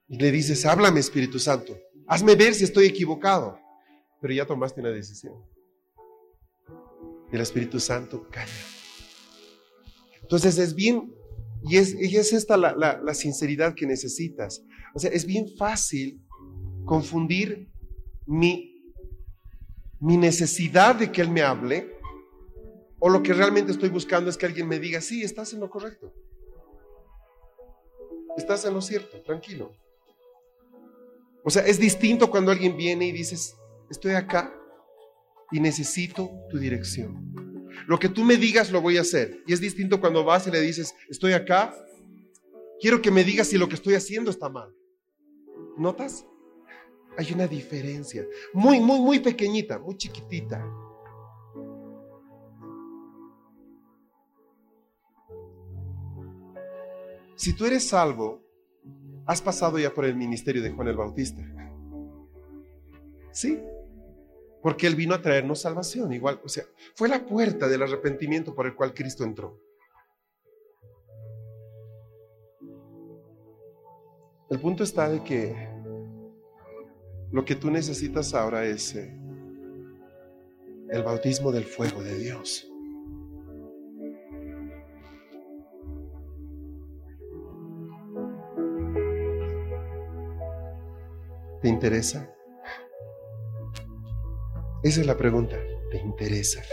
Y le dices, háblame Espíritu Santo, hazme ver si estoy equivocado. Pero ya tomaste una decisión. Y el Espíritu Santo calla. Entonces es bien, y es, es esta la, la sinceridad que necesitas. O sea, es bien fácil confundir mi, mi necesidad de que Él me hable o lo que realmente estoy buscando es que alguien me diga, sí, estás en lo correcto. Estás en lo cierto, tranquilo. O sea, es distinto cuando alguien viene y dices, estoy acá y necesito tu dirección. Lo que tú me digas lo voy a hacer. Y es distinto cuando vas y le dices, estoy acá, quiero que me digas si lo que estoy haciendo está mal. ¿Notas? Hay una diferencia. Muy, muy, muy pequeñita, muy chiquitita. Si tú eres salvo, has pasado ya por el ministerio de Juan el Bautista. Sí, porque él vino a traernos salvación, igual, o sea, fue la puerta del arrepentimiento por el cual Cristo entró. El punto está de que lo que tú necesitas ahora es eh, el bautismo del fuego de Dios. ¿Te interesa? Esa es la pregunta. ¿Te interesa?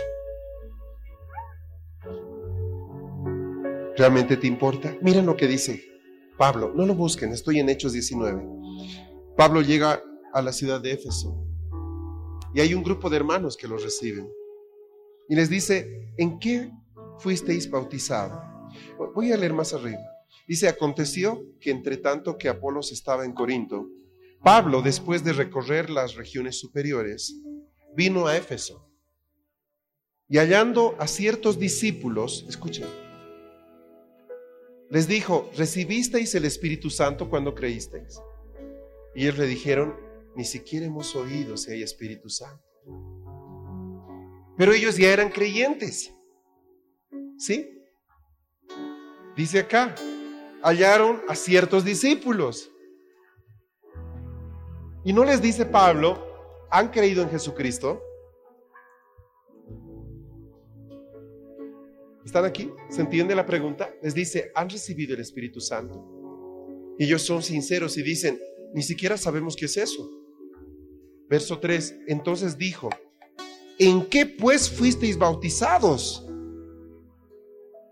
¿Realmente te importa? Miren lo que dice Pablo. No lo busquen, estoy en Hechos 19. Pablo llega a la ciudad de Éfeso y hay un grupo de hermanos que los reciben. Y les dice, ¿en qué fuisteis bautizados? Voy a leer más arriba. Dice, aconteció que entre tanto que Apolos estaba en Corinto, Pablo, después de recorrer las regiones superiores, vino a Éfeso y hallando a ciertos discípulos, escuchen, les dijo, ¿recibisteis el Espíritu Santo cuando creísteis? Y ellos le dijeron, ni siquiera hemos oído si hay Espíritu Santo. Pero ellos ya eran creyentes. ¿Sí? Dice acá, hallaron a ciertos discípulos. Y no les dice Pablo, ¿han creído en Jesucristo? ¿Están aquí? ¿Se entiende la pregunta? Les dice, ¿han recibido el Espíritu Santo? Y ellos son sinceros y dicen, ni siquiera sabemos qué es eso. Verso 3, entonces dijo, ¿en qué pues fuisteis bautizados?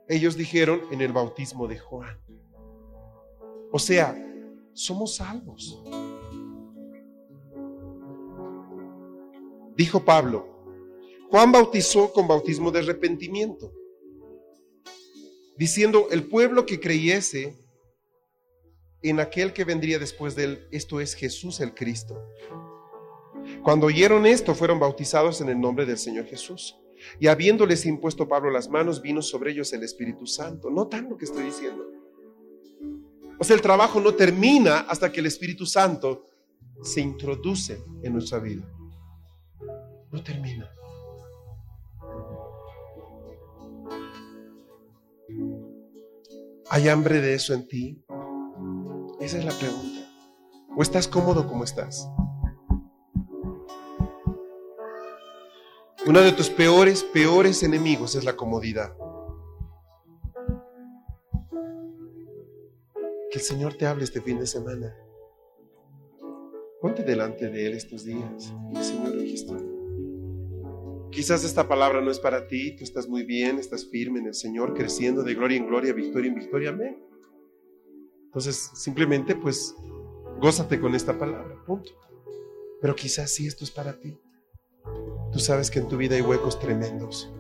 Ellos dijeron, en el bautismo de Juan. O sea, somos salvos. Dijo Pablo, Juan bautizó con bautismo de arrepentimiento, diciendo, el pueblo que creyese en aquel que vendría después de él, esto es Jesús el Cristo. Cuando oyeron esto, fueron bautizados en el nombre del Señor Jesús. Y habiéndoles impuesto Pablo las manos, vino sobre ellos el Espíritu Santo. Notan lo que estoy diciendo. O sea, el trabajo no termina hasta que el Espíritu Santo se introduce en nuestra vida no termina. ¿Hay hambre de eso en ti? Esa es la pregunta. ¿O estás cómodo como estás? Uno de tus peores, peores enemigos es la comodidad. Que el Señor te hable este fin de semana. Ponte delante de Él estos días. Señor, aquí. Quizás esta palabra no es para ti, tú estás muy bien, estás firme en el Señor, creciendo de gloria en gloria, victoria en victoria, amén. Entonces, simplemente pues, gózate con esta palabra, punto. Pero quizás sí esto es para ti. Tú sabes que en tu vida hay huecos tremendos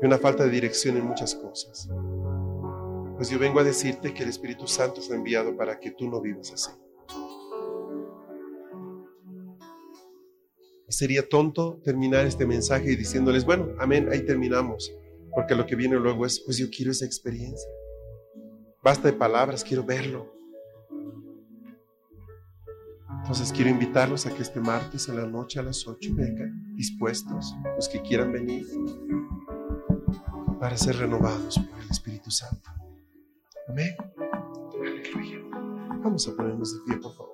y una falta de dirección en muchas cosas. Pues yo vengo a decirte que el Espíritu Santo fue enviado para que tú no vivas así. Sería tonto terminar este mensaje diciéndoles, bueno, amén, ahí terminamos, porque lo que viene luego es, pues yo quiero esa experiencia. Basta de palabras, quiero verlo. Entonces quiero invitarlos a que este martes a la noche a las 8 vengan dispuestos, los que quieran venir, para ser renovados por el Espíritu Santo. Amén. Vamos a ponernos de pie, por favor.